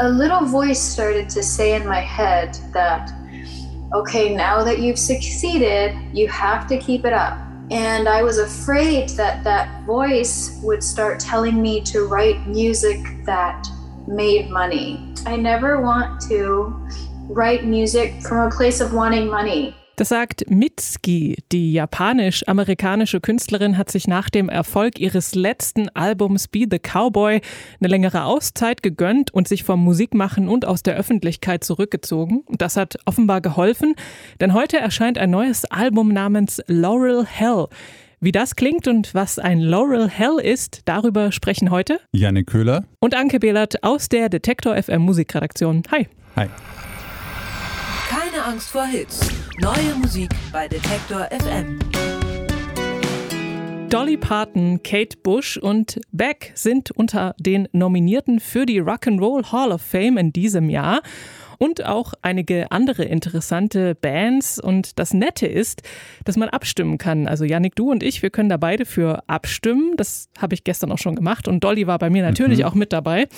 a little voice started to say in my head that, okay, now that you've succeeded, you have to keep it up. And I was afraid that that voice would start telling me to write music that made money. I never want to write music from a place of wanting money. Das sagt Mitski. Die japanisch-amerikanische Künstlerin hat sich nach dem Erfolg ihres letzten Albums Be the Cowboy eine längere Auszeit gegönnt und sich vom Musikmachen und aus der Öffentlichkeit zurückgezogen. Das hat offenbar geholfen, denn heute erscheint ein neues Album namens Laurel Hell. Wie das klingt und was ein Laurel Hell ist, darüber sprechen heute Janne Köhler und Anke Behlert aus der Detektor FM Musikredaktion. Hi. Hi. Keine Angst vor Hits. Neue Musik bei Detektor FM. Dolly Parton, Kate Bush und Beck sind unter den Nominierten für die Rock'n'Roll Hall of Fame in diesem Jahr und auch einige andere interessante Bands. Und das Nette ist, dass man abstimmen kann. Also Janik, du und ich, wir können da beide für abstimmen. Das habe ich gestern auch schon gemacht und Dolly war bei mir natürlich mhm. auch mit dabei.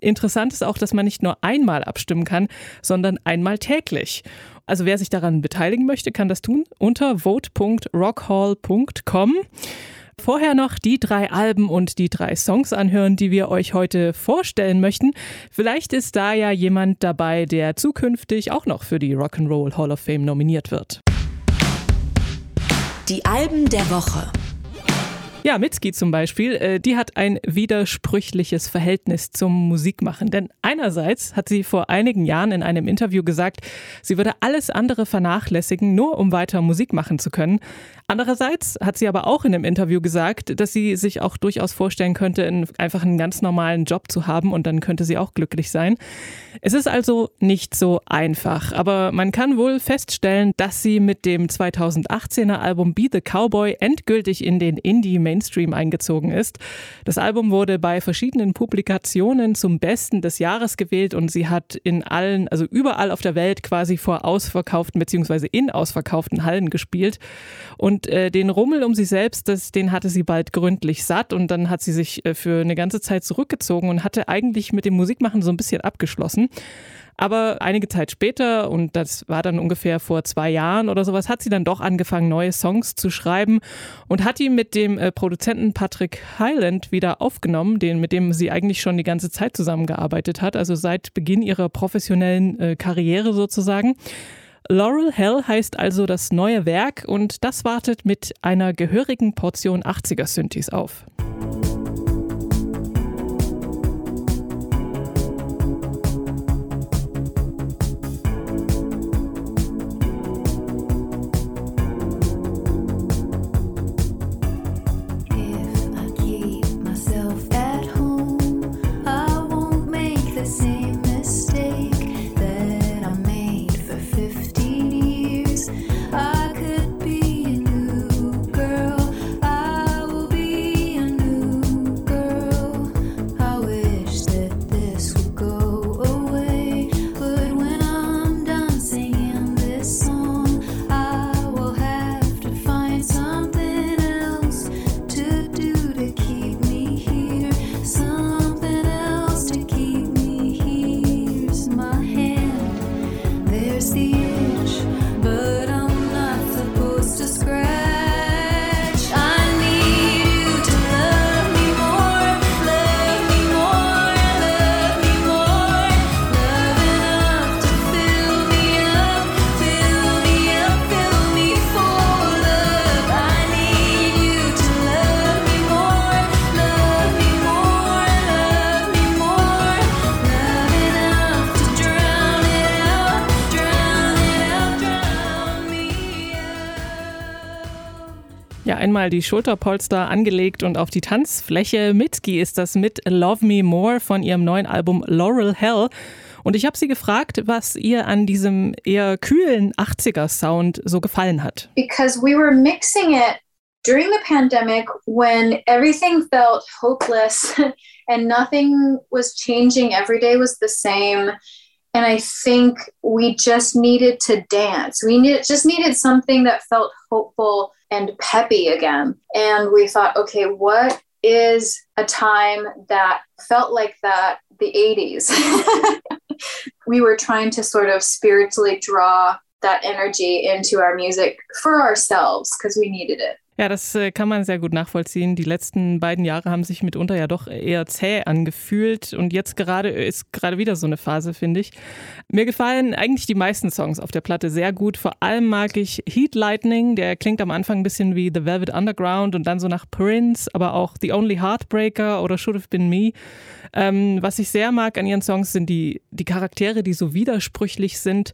Interessant ist auch, dass man nicht nur einmal abstimmen kann, sondern einmal täglich. Also wer sich daran beteiligen möchte, kann das tun unter vote.rockhall.com. Vorher noch die drei Alben und die drei Songs anhören, die wir euch heute vorstellen möchten. Vielleicht ist da ja jemand dabei, der zukünftig auch noch für die Rock'n'Roll Hall of Fame nominiert wird. Die Alben der Woche. Ja, Mitski zum Beispiel, äh, die hat ein widersprüchliches Verhältnis zum Musikmachen. Denn einerseits hat sie vor einigen Jahren in einem Interview gesagt, sie würde alles andere vernachlässigen, nur um weiter Musik machen zu können. Andererseits hat sie aber auch in dem Interview gesagt, dass sie sich auch durchaus vorstellen könnte, einfach einen ganz normalen Job zu haben und dann könnte sie auch glücklich sein. Es ist also nicht so einfach, aber man kann wohl feststellen, dass sie mit dem 2018er Album Be the Cowboy endgültig in den Indie-Mainstream eingezogen ist. Das Album wurde bei verschiedenen Publikationen zum Besten des Jahres gewählt und sie hat in allen, also überall auf der Welt quasi vor ausverkauften bzw. in ausverkauften Hallen gespielt. Und äh, den Rummel um sich selbst, das, den hatte sie bald gründlich satt und dann hat sie sich äh, für eine ganze Zeit zurückgezogen und hatte eigentlich mit dem Musikmachen so ein bisschen abgeschlossen. Aber einige Zeit später, und das war dann ungefähr vor zwei Jahren oder sowas, hat sie dann doch angefangen, neue Songs zu schreiben und hat die mit dem äh, Produzenten Patrick Highland wieder aufgenommen, den, mit dem sie eigentlich schon die ganze Zeit zusammengearbeitet hat, also seit Beginn ihrer professionellen äh, Karriere sozusagen. Laurel Hell heißt also das neue Werk und das wartet mit einer gehörigen Portion 80er Synthes auf. Einmal die Schulterpolster angelegt und auf die Tanzfläche. Mitski ist das mit Love Me More von ihrem neuen Album Laurel Hell. Und ich habe sie gefragt, was ihr an diesem eher kühlen 80er Sound so gefallen hat. Because we were mixing it during the pandemic when everything felt hopeless and nothing was changing, every day was the same. And I think we just needed to dance. We needed, just needed something that felt hopeful and peppy again. And we thought, okay, what is a time that felt like that the 80s. we were trying to sort of spiritually draw that energy into our music for ourselves because we needed it. Ja, das äh, kann man sehr gut nachvollziehen. Die letzten beiden Jahre haben sich mitunter ja doch eher zäh angefühlt und jetzt gerade ist gerade wieder so eine Phase, finde ich. Mir gefallen eigentlich die meisten Songs auf der Platte sehr gut. Vor allem mag ich Heat Lightning, der klingt am Anfang ein bisschen wie The Velvet Underground und dann so nach Prince, aber auch The Only Heartbreaker oder Should Have Been Me. Ähm, was ich sehr mag an ihren Songs sind die, die Charaktere, die so widersprüchlich sind.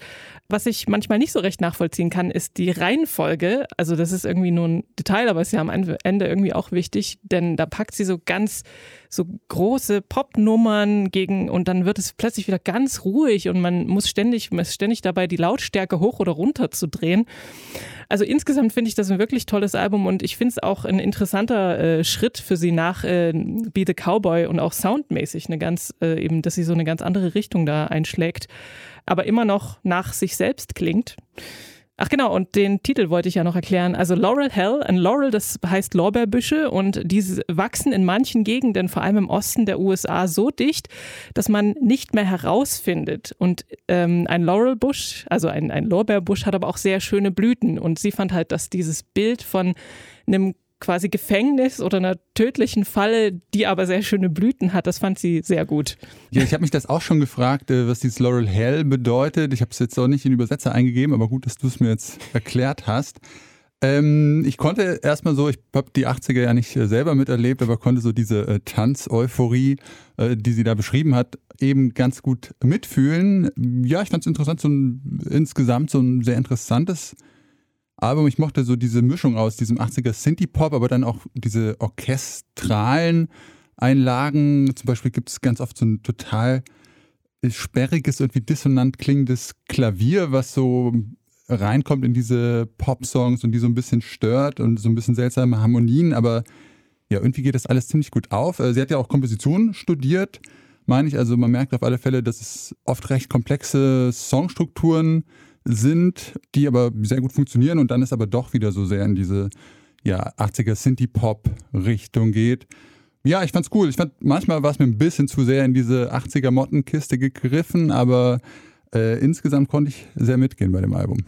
Was ich manchmal nicht so recht nachvollziehen kann, ist die Reihenfolge. Also das ist irgendwie nur ein Detail, aber ist ja am Ende irgendwie auch wichtig, denn da packt sie so ganz so große Popnummern gegen und dann wird es plötzlich wieder ganz ruhig und man muss ständig, man ist ständig dabei, die Lautstärke hoch oder runter zu drehen. Also insgesamt finde ich das ein wirklich tolles Album und ich finde es auch ein interessanter äh, Schritt für sie nach äh, Be the Cowboy und auch soundmäßig eine ganz, äh, eben, dass sie so eine ganz andere Richtung da einschlägt, aber immer noch nach sich selbst klingt. Ach genau, und den Titel wollte ich ja noch erklären. Also Laurel Hell, ein Laurel, das heißt Lorbeerbüsche und diese wachsen in manchen Gegenden, vor allem im Osten der USA, so dicht, dass man nicht mehr herausfindet. Und ähm, ein Laurelbusch, also ein, ein Lorbeerbusch, hat aber auch sehr schöne Blüten. Und sie fand halt, dass dieses Bild von einem quasi Gefängnis oder einer tödlichen Falle, die aber sehr schöne Blüten hat. Das fand sie sehr gut. Ja, ich habe mich das auch schon gefragt, äh, was dieses Laurel Hell bedeutet. Ich habe es jetzt auch nicht in Übersetzer eingegeben, aber gut, dass du es mir jetzt erklärt hast. Ähm, ich konnte erstmal so, ich habe die 80er ja nicht äh, selber miterlebt, aber konnte so diese äh, Tanz-Euphorie, äh, die sie da beschrieben hat, eben ganz gut mitfühlen. Ja, ich fand es interessant, so ein, insgesamt so ein sehr interessantes Album. Ich mochte so diese Mischung aus diesem 80er Synthie-Pop, aber dann auch diese orchestralen Einlagen. Zum Beispiel gibt es ganz oft so ein total sperriges, irgendwie dissonant klingendes Klavier, was so reinkommt in diese Pop-Songs und die so ein bisschen stört und so ein bisschen seltsame Harmonien, aber ja, irgendwie geht das alles ziemlich gut auf. Äh, sie hat ja auch Komposition studiert, meine ich. Also man merkt auf alle Fälle, dass es oft recht komplexe Songstrukturen gibt sind, die aber sehr gut funktionieren und dann ist aber doch wieder so sehr in diese ja, 80er Synthie-Pop-Richtung geht. Ja, ich fand's cool. Ich fand, manchmal war es mir ein bisschen zu sehr in diese 80er Mottenkiste gegriffen, aber äh, insgesamt konnte ich sehr mitgehen bei dem Album.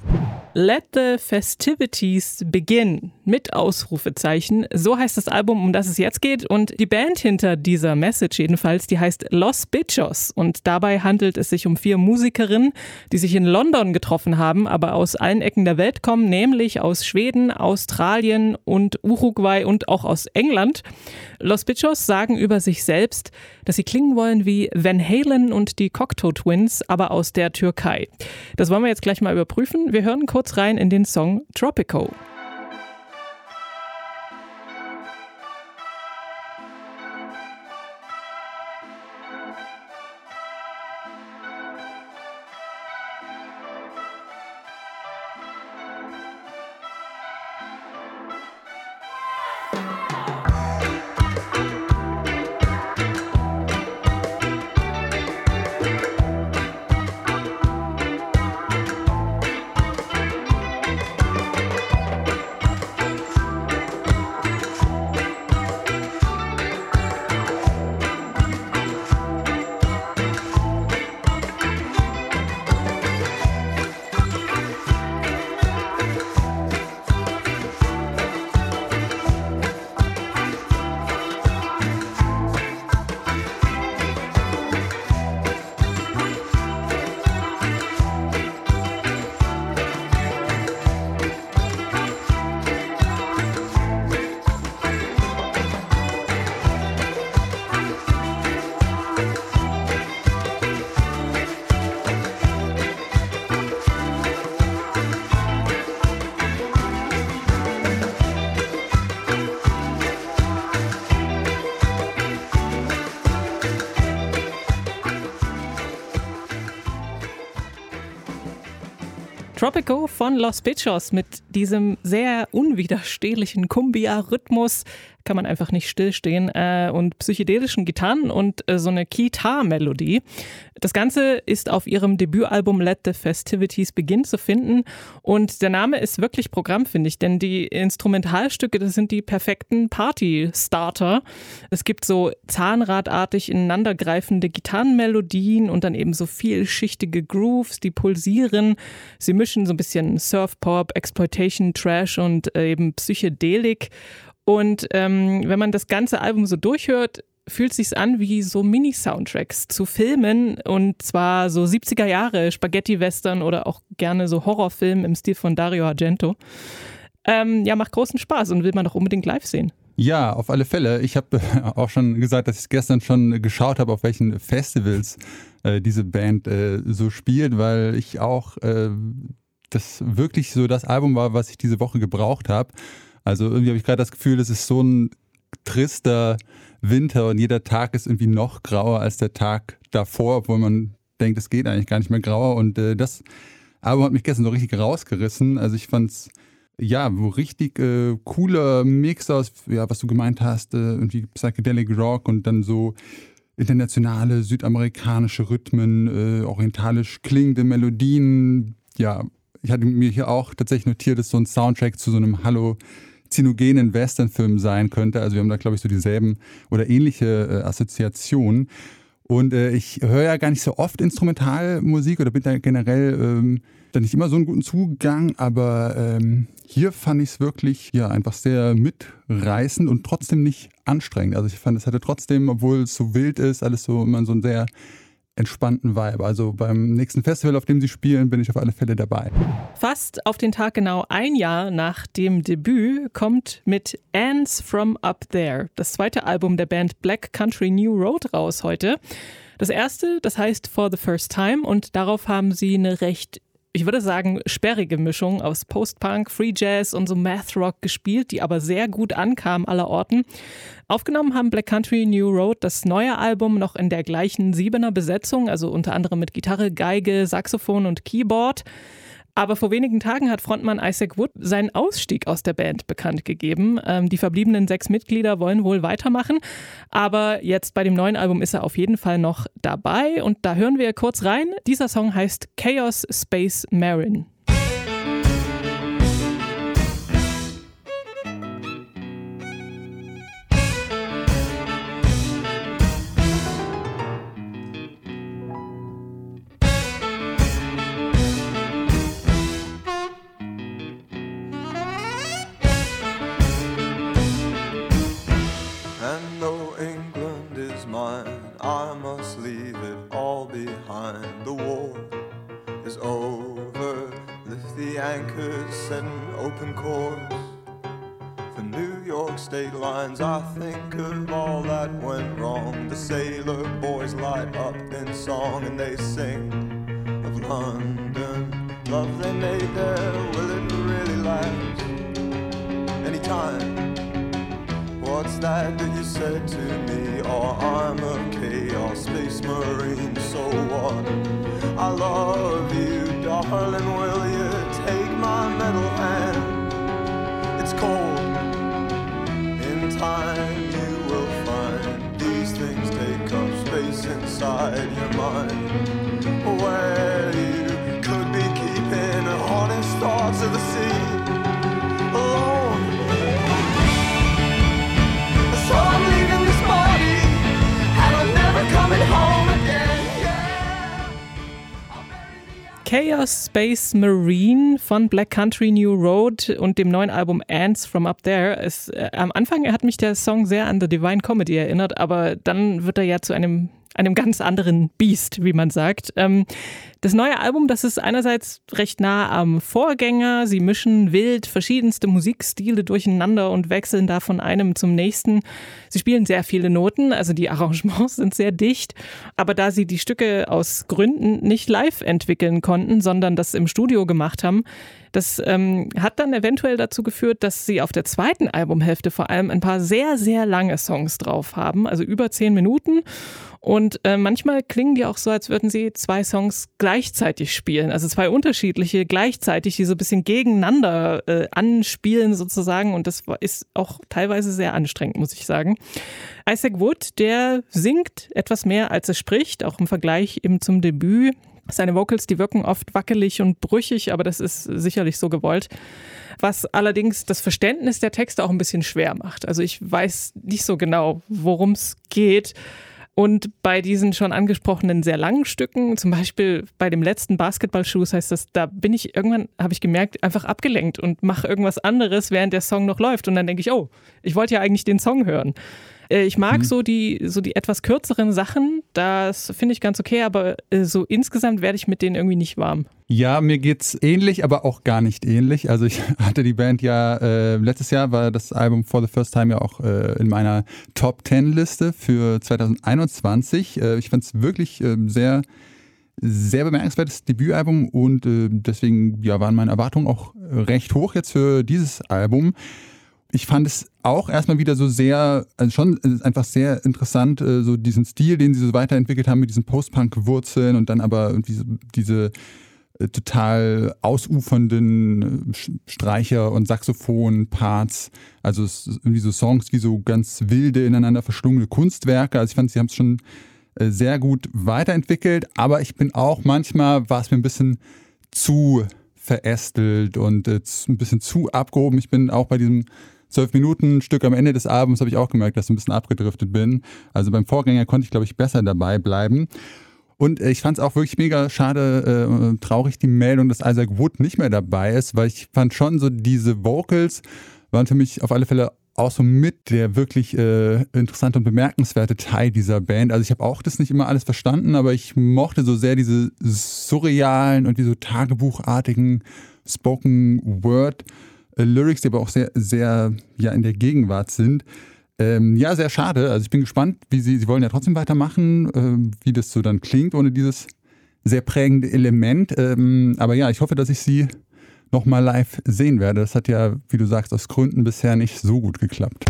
Let the Festivities Begin mit Ausrufezeichen. So heißt das Album, um das es jetzt geht. Und die Band hinter dieser Message jedenfalls, die heißt Los Bichos. Und dabei handelt es sich um vier Musikerinnen, die sich in London getroffen haben, aber aus allen Ecken der Welt kommen, nämlich aus Schweden, Australien und Uruguay und auch aus England. Los Bichos sagen über sich selbst, dass sie klingen wollen wie Van Halen und die Cocteau Twins, aber aus der Türkei. Das wollen wir jetzt gleich mal überprüfen. Wir hören kurz rein in den Song Tropico. Tropico von Los Bichos mit diesem sehr unwiderstehlichen Cumbia-Rhythmus kann man einfach nicht stillstehen, äh, und psychedelischen Gitarren und äh, so eine Kitar-Melodie. Das Ganze ist auf ihrem Debütalbum Let the Festivities Begin zu finden und der Name ist wirklich Programm, finde ich, denn die Instrumentalstücke, das sind die perfekten Party-Starter. Es gibt so zahnradartig ineinandergreifende Gitarrenmelodien und dann eben so vielschichtige Grooves, die pulsieren. Sie mischen so ein bisschen Surf-Pop, Exploitation, Trash und äh, eben Psychedelik. Und ähm, wenn man das ganze Album so durchhört, fühlt sich an wie so Mini-Soundtracks zu Filmen und zwar so 70er Jahre Spaghetti-Western oder auch gerne so Horrorfilme im Stil von Dario Argento. Ähm, ja, macht großen Spaß und will man doch unbedingt live sehen. Ja, auf alle Fälle. Ich habe auch schon gesagt, dass ich gestern schon geschaut habe, auf welchen Festivals äh, diese Band äh, so spielt, weil ich auch äh, das wirklich so das Album war, was ich diese Woche gebraucht habe. Also irgendwie habe ich gerade das Gefühl, es ist so ein trister Winter und jeder Tag ist irgendwie noch grauer als der Tag davor, obwohl man denkt, es geht eigentlich gar nicht mehr grauer. Und äh, das Album hat mich gestern so richtig rausgerissen. Also ich fand es ja, richtig äh, cooler Mix aus, ja, was du gemeint hast, äh, irgendwie Psychedelic Rock und dann so internationale südamerikanische Rhythmen, äh, orientalisch klingende Melodien. Ja, ich hatte mir hier auch tatsächlich notiert, dass so ein Soundtrack zu so einem Hallo zinogenen Westernfilm sein könnte. Also wir haben da, glaube ich, so dieselben oder ähnliche äh, Assoziationen. Und äh, ich höre ja gar nicht so oft Instrumentalmusik oder bin da generell ähm, da nicht immer so einen guten Zugang, aber ähm, hier fand ich es wirklich ja einfach sehr mitreißend und trotzdem nicht anstrengend. Also ich fand, es hatte trotzdem, obwohl es so wild ist, alles so immer so ein sehr entspannten Vibe. Also beim nächsten Festival, auf dem sie spielen, bin ich auf alle Fälle dabei. Fast auf den Tag genau ein Jahr nach dem Debüt kommt mit Ants from Up There das zweite Album der Band Black Country New Road raus heute. Das erste, das heißt For the First Time und darauf haben sie eine recht ich würde sagen, sperrige Mischung aus Post-Punk, Free Jazz und so Math Rock gespielt, die aber sehr gut ankam aller Orten. Aufgenommen haben Black Country New Road das neue Album noch in der gleichen Siebener Besetzung, also unter anderem mit Gitarre, Geige, Saxophon und Keyboard. Aber vor wenigen Tagen hat Frontmann Isaac Wood seinen Ausstieg aus der Band bekannt gegeben. Ähm, die verbliebenen sechs Mitglieder wollen wohl weitermachen. Aber jetzt bei dem neuen Album ist er auf jeden Fall noch dabei. Und da hören wir kurz rein. Dieser Song heißt Chaos Space Marin. Chaos Space Marine von Black Country New Road und dem neuen Album Ants from Up There. Es, äh, am Anfang hat mich der Song sehr an The Divine Comedy erinnert, aber dann wird er ja zu einem einem ganz anderen Biest, wie man sagt. Ähm, das neue Album, das ist einerseits recht nah am Vorgänger. Sie mischen wild verschiedenste Musikstile durcheinander und wechseln da von einem zum nächsten. Sie spielen sehr viele Noten, also die Arrangements sind sehr dicht. Aber da sie die Stücke aus Gründen nicht live entwickeln konnten, sondern das im Studio gemacht haben, das ähm, hat dann eventuell dazu geführt, dass sie auf der zweiten Albumhälfte vor allem ein paar sehr, sehr lange Songs drauf haben, also über zehn Minuten. Und äh, manchmal klingen die auch so, als würden sie zwei Songs gleich gleichzeitig spielen. Also zwei unterschiedliche gleichzeitig, die so ein bisschen gegeneinander äh, anspielen sozusagen. Und das ist auch teilweise sehr anstrengend, muss ich sagen. Isaac Wood, der singt etwas mehr, als er spricht, auch im Vergleich eben zum Debüt. Seine Vocals, die wirken oft wackelig und brüchig, aber das ist sicherlich so gewollt. Was allerdings das Verständnis der Texte auch ein bisschen schwer macht. Also ich weiß nicht so genau, worum es geht. Und bei diesen schon angesprochenen sehr langen Stücken, zum Beispiel bei dem letzten Basketballschuss heißt das, da bin ich irgendwann, habe ich gemerkt, einfach abgelenkt und mache irgendwas anderes, während der Song noch läuft. Und dann denke ich, oh, ich wollte ja eigentlich den Song hören. Äh, ich mag mhm. so die, so die etwas kürzeren Sachen, das finde ich ganz okay, aber äh, so insgesamt werde ich mit denen irgendwie nicht warm. Ja, mir geht's ähnlich, aber auch gar nicht ähnlich. Also ich hatte die Band ja, äh, letztes Jahr war das Album For the First Time ja auch äh, in meiner Top 10 Liste für 2021. Äh, ich fand es wirklich äh, sehr sehr bemerkenswertes Debütalbum und äh, deswegen ja, waren meine Erwartungen auch recht hoch jetzt für dieses Album ich fand es auch erstmal wieder so sehr, also schon äh, einfach sehr interessant, äh, so diesen Stil, den sie so weiterentwickelt haben mit diesen Post-Punk-Wurzeln und dann aber irgendwie diese äh, total ausufernden Streicher- und Saxophon-Parts. Also irgendwie so Songs wie so ganz wilde, ineinander verschlungene Kunstwerke. Also ich fand, sie haben es schon sehr gut weiterentwickelt, aber ich bin auch manchmal, war es mir ein bisschen zu verästelt und ein bisschen zu abgehoben. Ich bin auch bei diesem zwölf Minuten Stück am Ende des Abends habe ich auch gemerkt, dass ich ein bisschen abgedriftet bin. Also beim Vorgänger konnte ich, glaube ich, besser dabei bleiben. Und äh, ich fand es auch wirklich mega schade, äh, traurig die Meldung, dass Isaac Wood nicht mehr dabei ist, weil ich fand schon so diese Vocals waren für mich auf alle Fälle auch so mit der wirklich äh, interessante und bemerkenswerte Teil dieser Band. Also ich habe auch das nicht immer alles verstanden, aber ich mochte so sehr diese surrealen und wie so tagebuchartigen Spoken Word Lyrics, die aber auch sehr, sehr ja, in der Gegenwart sind. Ähm, ja, sehr schade. Also ich bin gespannt, wie sie, sie wollen ja trotzdem weitermachen, äh, wie das so dann klingt, ohne dieses sehr prägende Element. Ähm, aber ja, ich hoffe, dass ich sie nochmal live sehen werde. Das hat ja, wie du sagst, aus Gründen bisher nicht so gut geklappt.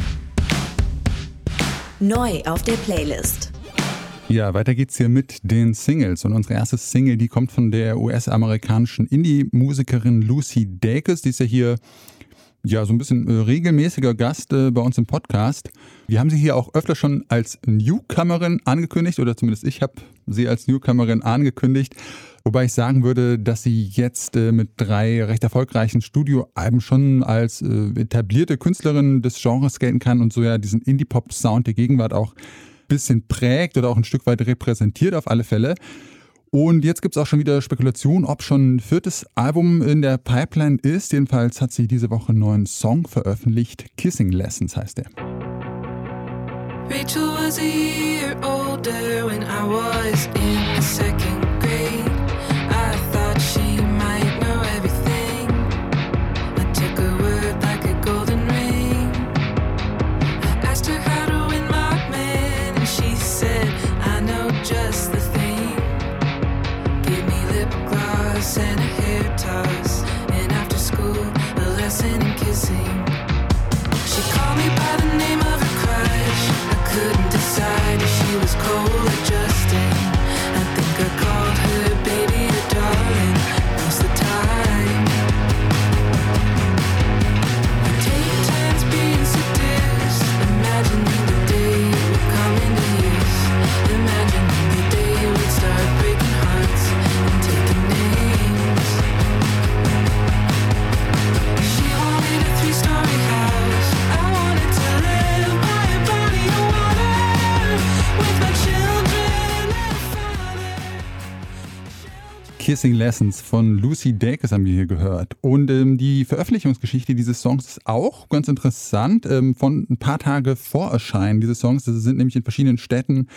Neu auf der Playlist. Ja, weiter geht's hier mit den Singles. Und unsere erste Single, die kommt von der US-amerikanischen Indie-Musikerin Lucy Dacus. Die ist ja hier ja, so ein bisschen äh, regelmäßiger Gast äh, bei uns im Podcast. Wir haben sie hier auch öfter schon als Newcomerin angekündigt, oder zumindest ich habe sie als Newcomerin angekündigt. Wobei ich sagen würde, dass sie jetzt äh, mit drei recht erfolgreichen Studioalben schon als äh, etablierte Künstlerin des Genres gelten kann und so ja diesen Indie-Pop-Sound der Gegenwart auch ein bisschen prägt oder auch ein Stück weit repräsentiert auf alle Fälle. Und jetzt gibt es auch schon wieder Spekulationen, ob schon ein viertes Album in der Pipeline ist. Jedenfalls hat sie diese Woche einen neuen Song veröffentlicht. Kissing Lessons heißt er. Rachel was a year older when I was in the second Kissing Lessons von Lucy Dacus haben wir hier gehört. Und ähm, die Veröffentlichungsgeschichte dieses Songs ist auch ganz interessant. Ähm, von ein paar Tage vor Erscheinen dieses Songs, das sind nämlich in verschiedenen Städten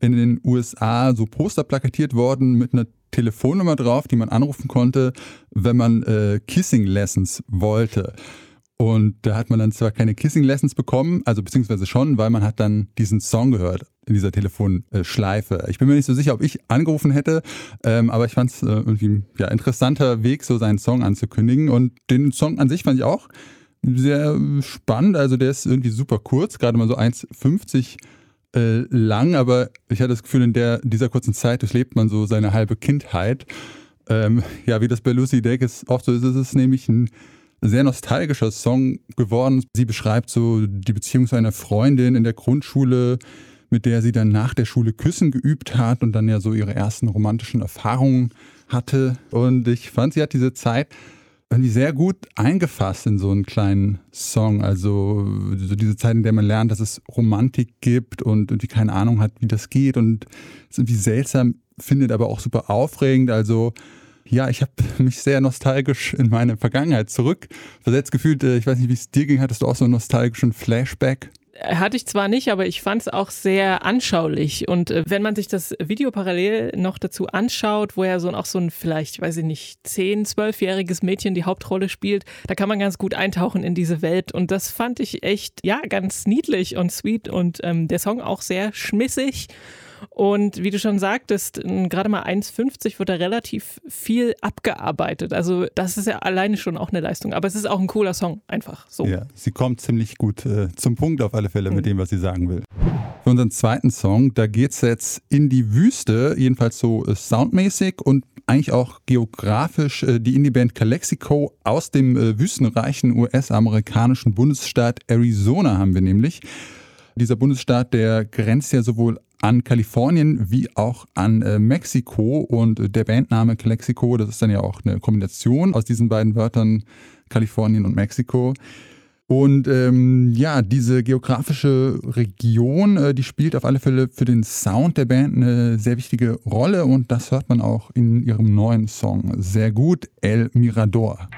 in den USA so Poster plakatiert worden mit einer Telefonnummer drauf, die man anrufen konnte, wenn man äh, Kissing Lessons wollte. Und da hat man dann zwar keine Kissing Lessons bekommen, also beziehungsweise schon, weil man hat dann diesen Song gehört in dieser Telefonschleife. Ich bin mir nicht so sicher, ob ich angerufen hätte, ähm, aber ich fand es äh, irgendwie ein ja, interessanter Weg, so seinen Song anzukündigen. Und den Song an sich fand ich auch sehr spannend. Also der ist irgendwie super kurz, gerade mal so 1,50 äh, lang, aber ich hatte das Gefühl, in der, dieser kurzen Zeit durchlebt man so seine halbe Kindheit. Ähm, ja, wie das bei Lucy Dacus oft so ist, ist es nämlich ein sehr nostalgischer Song geworden. Sie beschreibt so die Beziehung zu einer Freundin in der Grundschule, mit der sie dann nach der Schule Küssen geübt hat und dann ja so ihre ersten romantischen Erfahrungen hatte. Und ich fand, sie hat diese Zeit irgendwie sehr gut eingefasst in so einen kleinen Song. Also so diese Zeit, in der man lernt, dass es Romantik gibt und irgendwie keine Ahnung hat, wie das geht und es irgendwie seltsam findet, aber auch super aufregend. Also ja, ich habe mich sehr nostalgisch in meine Vergangenheit zurückversetzt gefühlt. Äh, ich weiß nicht, wie es dir ging. Hattest du auch so einen nostalgischen Flashback? Hatte ich zwar nicht, aber ich fand es auch sehr anschaulich. Und äh, wenn man sich das Video parallel noch dazu anschaut, wo er so auch so ein vielleicht, weiß ich nicht, 10-, 12-jähriges Mädchen die Hauptrolle spielt, da kann man ganz gut eintauchen in diese Welt. Und das fand ich echt, ja, ganz niedlich und sweet und ähm, der Song auch sehr schmissig. Und wie du schon sagtest, gerade mal 1,50 wird da relativ viel abgearbeitet. Also das ist ja alleine schon auch eine Leistung. Aber es ist auch ein cooler Song, einfach so. Ja, sie kommt ziemlich gut äh, zum Punkt auf alle Fälle mit mhm. dem, was sie sagen will. Für unseren zweiten Song, da geht es jetzt in die Wüste, jedenfalls so äh, soundmäßig und eigentlich auch geografisch. Äh, die Indie-Band Calexico aus dem äh, wüstenreichen US-amerikanischen Bundesstaat Arizona haben wir nämlich. Dieser Bundesstaat, der grenzt ja sowohl an Kalifornien wie auch an äh, Mexiko und äh, der Bandname Calexico, das ist dann ja auch eine Kombination aus diesen beiden Wörtern Kalifornien und Mexiko. Und ähm, ja, diese geografische Region, äh, die spielt auf alle Fälle für den Sound der Band eine sehr wichtige Rolle und das hört man auch in ihrem neuen Song sehr gut, El Mirador.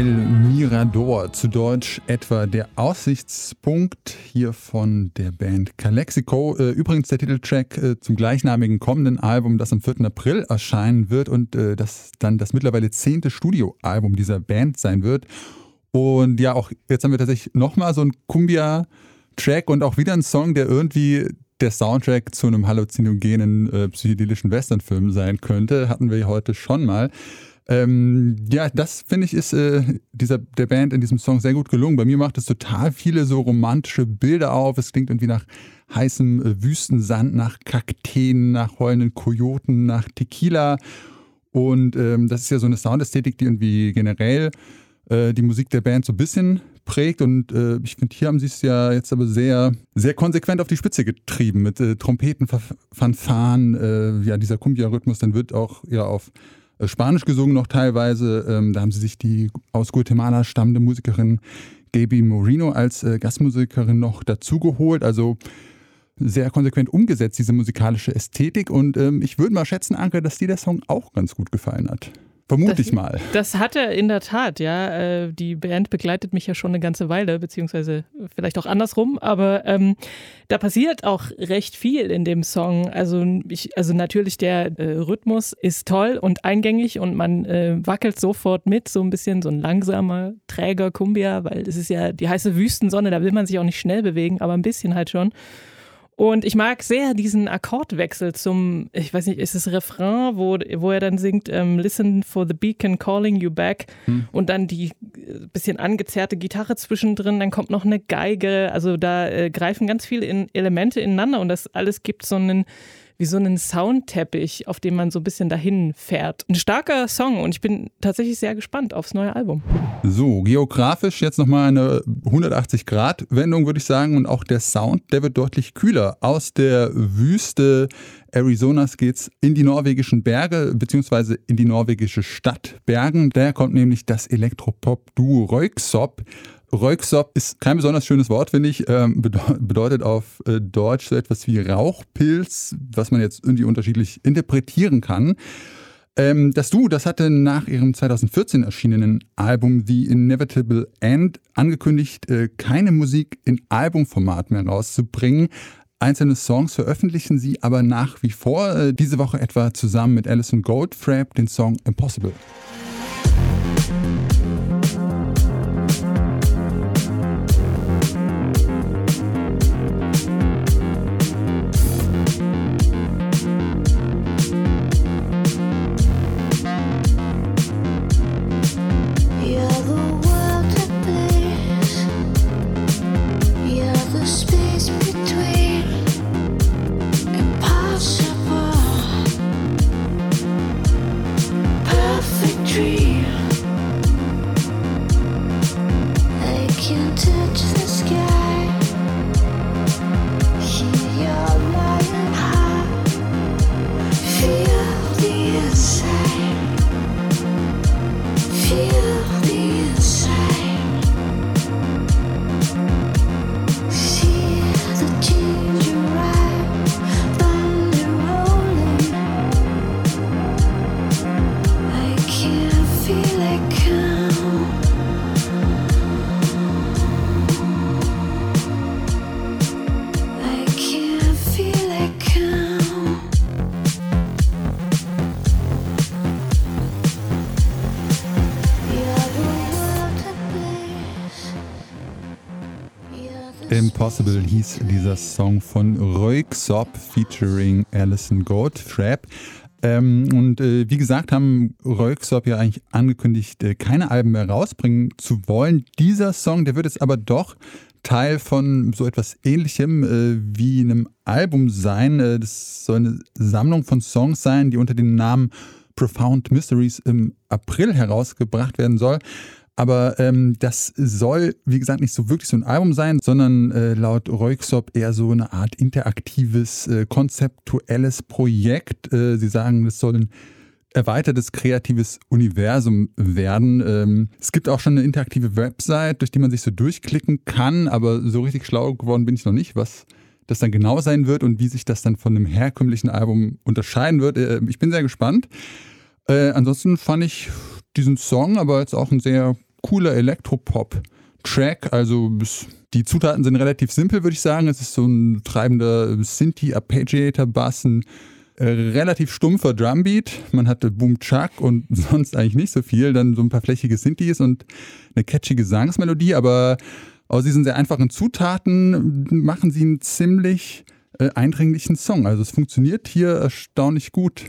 Mirador, zu Deutsch etwa der Aussichtspunkt hier von der Band Calexico. Äh, übrigens der Titeltrack äh, zum gleichnamigen kommenden Album, das am 4. April erscheinen wird und äh, das dann das mittlerweile zehnte Studioalbum dieser Band sein wird. Und ja, auch jetzt haben wir tatsächlich nochmal so einen Cumbia-Track und auch wieder einen Song, der irgendwie der Soundtrack zu einem halluzinogenen äh, psychedelischen Westernfilm sein könnte. Hatten wir heute schon mal. Ähm, ja, das finde ich ist äh, dieser, der Band in diesem Song sehr gut gelungen. Bei mir macht es total viele so romantische Bilder auf. Es klingt irgendwie nach heißem äh, Wüstensand, nach Kakteen, nach heulenden Kojoten, nach Tequila. Und ähm, das ist ja so eine Soundästhetik, die irgendwie generell äh, die Musik der Band so ein bisschen prägt. Und äh, ich finde, hier haben sie es ja jetzt aber sehr, sehr konsequent auf die Spitze getrieben mit äh, Trompeten, Fanfaren, äh, ja, dieser Kumbia-Rhythmus, dann wird auch ja auf Spanisch gesungen noch teilweise. Ähm, da haben sie sich die aus Guatemala stammende Musikerin Gaby Moreno als äh, Gastmusikerin noch dazugeholt. Also sehr konsequent umgesetzt, diese musikalische Ästhetik. Und ähm, ich würde mal schätzen, Anke, dass dir der Song auch ganz gut gefallen hat. Vermute das, ich mal. Das hat er in der Tat, ja. Äh, die Band begleitet mich ja schon eine ganze Weile, beziehungsweise vielleicht auch andersrum, aber ähm, da passiert auch recht viel in dem Song. Also, ich, also natürlich der äh, Rhythmus ist toll und eingängig und man äh, wackelt sofort mit, so ein bisschen so ein langsamer, träger Kumbia, weil es ist ja die heiße Wüstensonne, da will man sich auch nicht schnell bewegen, aber ein bisschen halt schon. Und ich mag sehr diesen Akkordwechsel zum, ich weiß nicht, ist es Refrain, wo, wo er dann singt, ähm, Listen for the beacon calling you back hm. und dann die äh, bisschen angezerrte Gitarre zwischendrin, dann kommt noch eine Geige. Also da äh, greifen ganz viele in Elemente ineinander und das alles gibt so einen wie so einen Soundteppich, auf dem man so ein bisschen dahin fährt. Ein starker Song und ich bin tatsächlich sehr gespannt aufs neue Album. So, geografisch jetzt nochmal eine 180-Grad-Wendung, würde ich sagen. Und auch der Sound, der wird deutlich kühler. Aus der Wüste Arizonas geht's in die norwegischen Berge, beziehungsweise in die norwegische Stadt Bergen. Daher kommt nämlich das Elektropop-Duo Röyksopp Röyksopp ist kein besonders schönes Wort, finde ich. Ähm, bedeutet auf äh, Deutsch so etwas wie Rauchpilz, was man jetzt irgendwie unterschiedlich interpretieren kann. Ähm, das Duo, das hatte nach ihrem 2014 erschienenen Album The Inevitable End angekündigt, äh, keine Musik in Albumformat mehr rauszubringen. Einzelne Songs veröffentlichen sie aber nach wie vor. Äh, diese Woche etwa zusammen mit Alison Goldfrapp den Song Impossible. Impossible hieß dieser Song von Röyksopp featuring Alison Goldfrapp. Ähm, und äh, wie gesagt, haben Röyksopp ja eigentlich angekündigt, äh, keine Alben mehr rausbringen zu wollen. Dieser Song, der wird jetzt aber doch Teil von so etwas ähnlichem äh, wie einem Album sein. Äh, das soll eine Sammlung von Songs sein, die unter dem Namen Profound Mysteries im April herausgebracht werden soll. Aber ähm, das soll, wie gesagt, nicht so wirklich so ein Album sein, sondern äh, laut Reuxop eher so eine Art interaktives, äh, konzeptuelles Projekt. Äh, sie sagen, es soll ein erweitertes kreatives Universum werden. Ähm, es gibt auch schon eine interaktive Website, durch die man sich so durchklicken kann, aber so richtig schlau geworden bin ich noch nicht, was das dann genau sein wird und wie sich das dann von einem herkömmlichen Album unterscheiden wird. Äh, ich bin sehr gespannt. Äh, ansonsten fand ich diesen Song, aber jetzt auch ein sehr cooler Elektropop-Track. Also die Zutaten sind relativ simpel, würde ich sagen. Es ist so ein treibender Synthi-Arpeggiator-Bass, ein äh, relativ stumpfer Drumbeat. Man hatte Boom Chuck und sonst eigentlich nicht so viel. Dann so ein paar flächige Synthes und eine catchy Gesangsmelodie. Aber aus diesen sehr einfachen Zutaten machen sie einen ziemlich äh, eindringlichen Song. Also es funktioniert hier erstaunlich gut.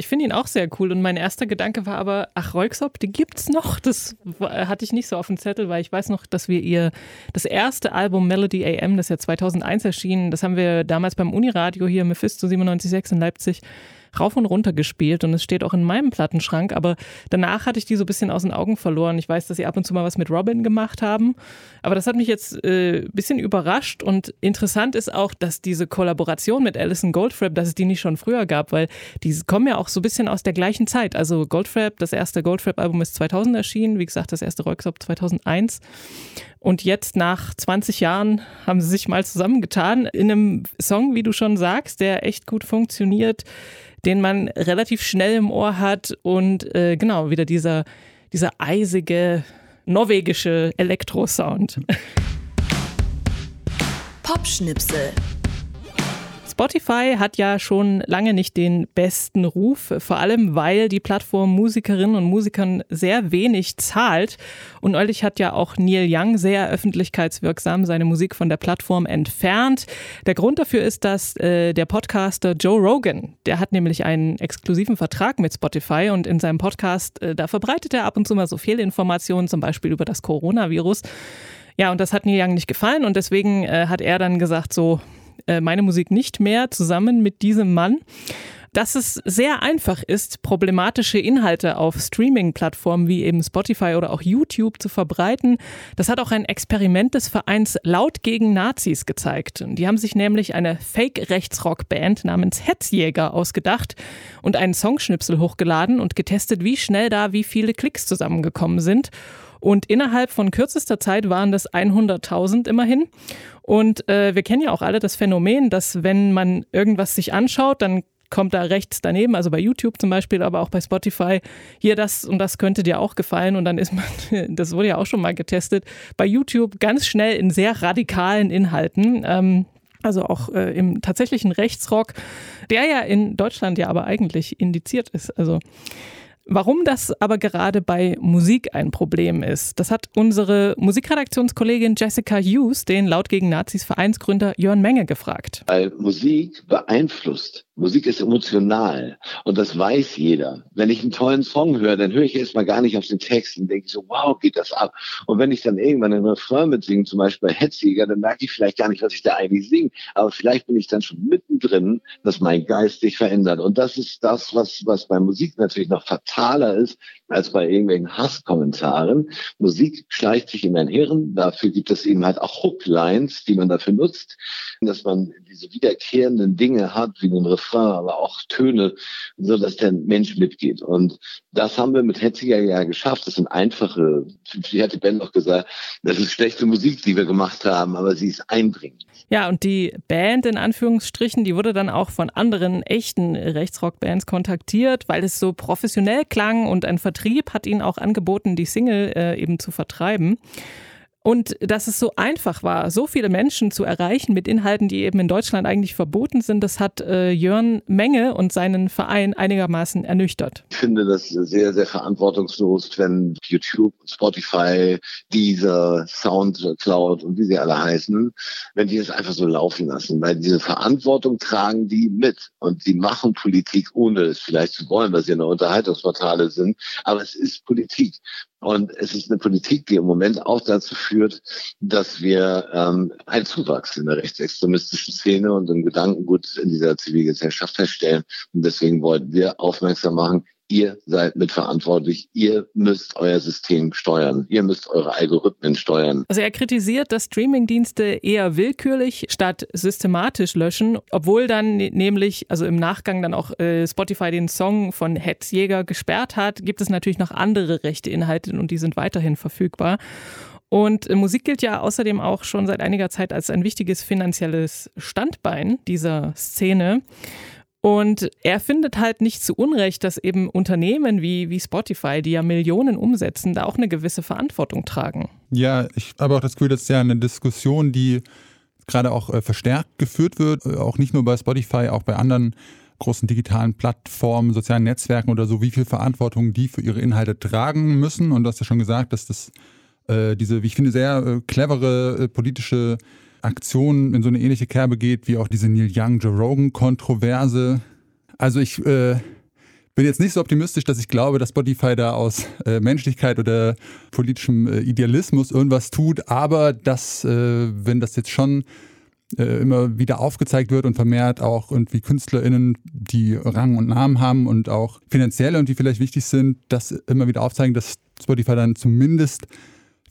Ich finde ihn auch sehr cool und mein erster Gedanke war aber, ach, Reuxop, die gibt's noch. Das hatte ich nicht so auf dem Zettel, weil ich weiß noch, dass wir ihr das erste Album Melody AM, das ja 2001 erschien, das haben wir damals beim Uniradio hier Mephisto 97.6 in Leipzig rauf und runter gespielt und es steht auch in meinem Plattenschrank, aber danach hatte ich die so ein bisschen aus den Augen verloren. Ich weiß, dass sie ab und zu mal was mit Robin gemacht haben, aber das hat mich jetzt äh, ein bisschen überrascht und interessant ist auch, dass diese Kollaboration mit Alison Goldfrapp, dass es die nicht schon früher gab, weil die kommen ja auch so ein bisschen aus der gleichen Zeit. Also Goldfrapp, das erste Goldfrapp-Album ist 2000 erschienen, wie gesagt, das erste Rocksop 2001 und jetzt nach 20 Jahren haben sie sich mal zusammengetan in einem Song, wie du schon sagst, der echt gut funktioniert den man relativ schnell im Ohr hat und äh, genau wieder dieser, dieser eisige norwegische Elektrosound. Popschnipsel. Spotify hat ja schon lange nicht den besten Ruf, vor allem weil die Plattform Musikerinnen und Musikern sehr wenig zahlt. Und neulich hat ja auch Neil Young sehr öffentlichkeitswirksam seine Musik von der Plattform entfernt. Der Grund dafür ist, dass äh, der Podcaster Joe Rogan, der hat nämlich einen exklusiven Vertrag mit Spotify und in seinem Podcast, äh, da verbreitet er ab und zu mal so Fehlinformationen, zum Beispiel über das Coronavirus. Ja, und das hat Neil Young nicht gefallen und deswegen äh, hat er dann gesagt, so, äh, meine Musik nicht mehr zusammen mit diesem Mann. Dass es sehr einfach ist, problematische Inhalte auf Streaming-Plattformen wie eben Spotify oder auch YouTube zu verbreiten, das hat auch ein Experiment des Vereins Laut gegen Nazis gezeigt. Die haben sich nämlich eine Fake-Rechtsrock-Band namens Hetzjäger ausgedacht und einen Songschnipsel hochgeladen und getestet, wie schnell da wie viele Klicks zusammengekommen sind. Und innerhalb von kürzester Zeit waren das 100.000 immerhin. Und äh, wir kennen ja auch alle das Phänomen, dass wenn man irgendwas sich anschaut, dann kommt da rechts daneben, also bei YouTube zum Beispiel, aber auch bei Spotify, hier das und das könnte dir auch gefallen. Und dann ist man, das wurde ja auch schon mal getestet, bei YouTube ganz schnell in sehr radikalen Inhalten. Ähm, also auch äh, im tatsächlichen Rechtsrock, der ja in Deutschland ja aber eigentlich indiziert ist. Also Warum das aber gerade bei Musik ein Problem ist, das hat unsere Musikredaktionskollegin Jessica Hughes, den laut gegen Nazis Vereinsgründer Jörn Menge, gefragt. Weil Musik beeinflusst Musik ist emotional und das weiß jeder. Wenn ich einen tollen Song höre, dann höre ich erstmal gar nicht auf den Text und denke so, wow, geht das ab. Und wenn ich dann irgendwann einen Refrain mitsinge, zum Beispiel bei Hetzjäger, dann merke ich vielleicht gar nicht, was ich da eigentlich singe. Aber vielleicht bin ich dann schon mittendrin, dass mein Geist sich verändert. Und das ist das, was, was bei Musik natürlich noch fataler ist, als bei irgendwelchen Hasskommentaren. Musik schleicht sich in mein Hirn. Dafür gibt es eben halt auch Hooklines, die man dafür nutzt, dass man diese wiederkehrenden Dinge hat, wie den Refrain, aber auch Töne, so dass der Mensch mitgeht. Und das haben wir mit Hetziger ja geschafft. Das sind einfache, wie hat die Band auch gesagt, das ist schlechte Musik, die wir gemacht haben, aber sie ist eindringlich. Ja, und die Band in Anführungsstrichen, die wurde dann auch von anderen echten Rechtsrock-Bands kontaktiert, weil es so professionell klang und ein Vertrieb hat ihnen auch angeboten, die Single äh, eben zu vertreiben. Und dass es so einfach war, so viele Menschen zu erreichen mit Inhalten, die eben in Deutschland eigentlich verboten sind, das hat äh, Jörn Menge und seinen Verein einigermaßen ernüchtert. Ich finde das sehr, sehr verantwortungslos, wenn YouTube, Spotify, dieser Soundcloud und wie sie alle heißen, wenn die es einfach so laufen lassen. Weil diese Verantwortung tragen die mit und sie machen Politik, ohne es vielleicht zu wollen, weil sie eine Unterhaltungsportale sind. Aber es ist Politik. Und es ist eine Politik, die im Moment auch dazu führt, dass wir ähm, einen Zuwachs in der rechtsextremistischen Szene und im Gedankengut in dieser Zivilgesellschaft feststellen. Und deswegen wollten wir aufmerksam machen, ihr seid mitverantwortlich, ihr müsst euer System steuern, ihr müsst eure Algorithmen steuern. Also er kritisiert, dass Streamingdienste eher willkürlich statt systematisch löschen, obwohl dann ne-, nämlich, also im Nachgang dann auch äh, Spotify den Song von Hetzjäger gesperrt hat, gibt es natürlich noch andere rechte Inhalte und die sind weiterhin verfügbar. Und äh, Musik gilt ja außerdem auch schon seit einiger Zeit als ein wichtiges finanzielles Standbein dieser Szene. Und er findet halt nicht zu Unrecht, dass eben Unternehmen wie, wie Spotify, die ja Millionen umsetzen, da auch eine gewisse Verantwortung tragen. Ja, ich habe auch das Gefühl, das ist ja eine Diskussion, die gerade auch äh, verstärkt geführt wird, äh, auch nicht nur bei Spotify, auch bei anderen großen digitalen Plattformen, sozialen Netzwerken oder so, wie viel Verantwortung die für ihre Inhalte tragen müssen. Und du hast ja schon gesagt, dass das äh, diese, wie ich finde, sehr äh, clevere äh, politische Aktion in so eine ähnliche Kerbe geht wie auch diese Neil Young Joe Rogan Kontroverse. Also ich äh, bin jetzt nicht so optimistisch, dass ich glaube, dass Spotify da aus äh, Menschlichkeit oder politischem äh, Idealismus irgendwas tut, aber dass, äh, wenn das jetzt schon äh, immer wieder aufgezeigt wird und vermehrt auch irgendwie KünstlerInnen, die Rang und Namen haben und auch finanziell und die vielleicht wichtig sind, das immer wieder aufzeigen, dass Spotify dann zumindest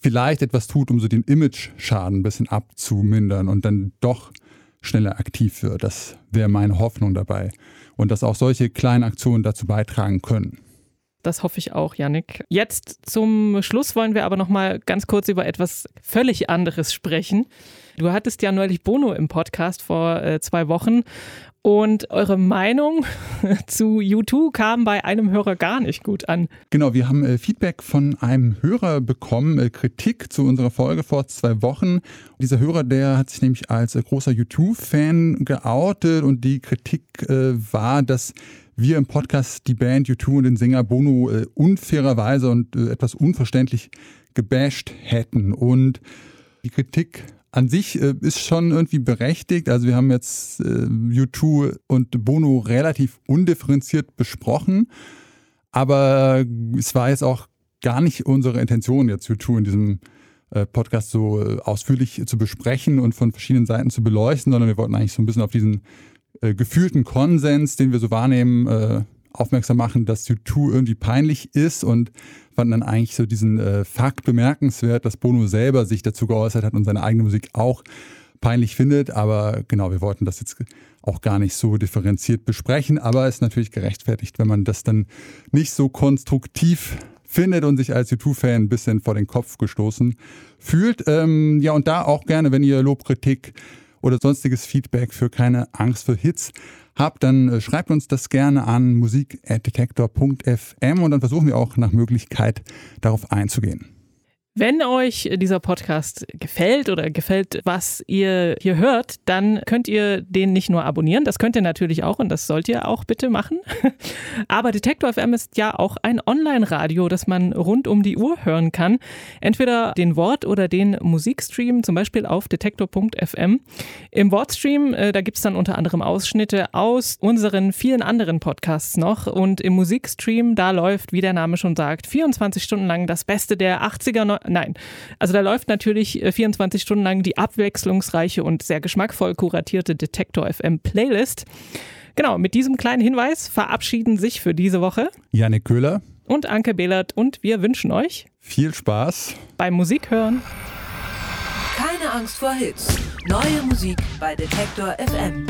vielleicht etwas tut, um so den Image-Schaden ein bisschen abzumindern und dann doch schneller aktiv wird. Das wäre meine Hoffnung dabei. Und dass auch solche kleinen Aktionen dazu beitragen können. Das hoffe ich auch, Yannick. Jetzt zum Schluss wollen wir aber noch mal ganz kurz über etwas völlig anderes sprechen. Du hattest ja neulich Bono im Podcast vor äh, zwei Wochen und eure Meinung zu U2 kam bei einem Hörer gar nicht gut an. Genau, wir haben äh, Feedback von einem Hörer bekommen, äh, Kritik zu unserer Folge vor zwei Wochen. Dieser Hörer, der hat sich nämlich als äh, großer U2-Fan geoutet und die Kritik war, dass wir im Podcast die Band U2 und den Sänger Bono unfairerweise und etwas unverständlich gebasht hätten. Und die Kritik an sich äh, ist schon irgendwie berechtigt. Also wir haben jetzt äh, U2 und Bono relativ undifferenziert besprochen, aber es war jetzt auch gar nicht unsere Intention, jetzt U2 in diesem äh, Podcast so äh, ausführlich zu besprechen und von verschiedenen Seiten zu beleuchten, sondern wir wollten eigentlich so ein bisschen auf diesen äh, gefühlten Konsens, den wir so wahrnehmen, äh, aufmerksam machen, dass U2 irgendwie peinlich ist und fanden dann eigentlich so diesen äh, Fakt bemerkenswert, dass Bono selber sich dazu geäußert hat und seine eigene Musik auch peinlich findet. Aber genau, wir wollten das jetzt auch gar nicht so differenziert besprechen. Aber es ist natürlich gerechtfertigt, wenn man das dann nicht so konstruktiv findet und sich als U2-Fan ein bisschen vor den Kopf gestoßen fühlt. Ähm, ja, und da auch gerne, wenn ihr Lobkritik oder sonstiges Feedback für keine Angst vor Hits habt, dann äh, schreibt uns das gerne an musik.detektor.fm und dann versuchen wir auch nach Möglichkeit darauf einzugehen. Wenn euch dieser Podcast gefällt oder gefällt, was ihr hier hört, dann könnt ihr den nicht nur abonnieren, das könnt ihr natürlich auch und das sollt ihr auch bitte machen. Aber Detektor FM ist ja auch ein Online-Radio, das man rund um die Uhr hören kann. Entweder den Wort- oder den Musikstream, zum Beispiel auf detektor.fm. Im Wortstream, äh, da gibt es dann unter anderem Ausschnitte aus unseren vielen anderen Podcasts noch. Und im Musikstream, da läuft, wie der Name schon sagt, 24 Stunden lang das Beste der 80er, nein. Also da läuft natürlich 24 äh, Stunden lang die abwechslungsreiche und sehr geschmackvoll kuratierte Detektor FM Playlist. Genau, mit diesem kleinen Hinweis verabschieden sich für diese Woche Janik Köhler und Anke Behlert und wir wünschen euch viel Spaß beim Musikhören. Keine Angst vor Hits. Neue Musik bei Detektor FM.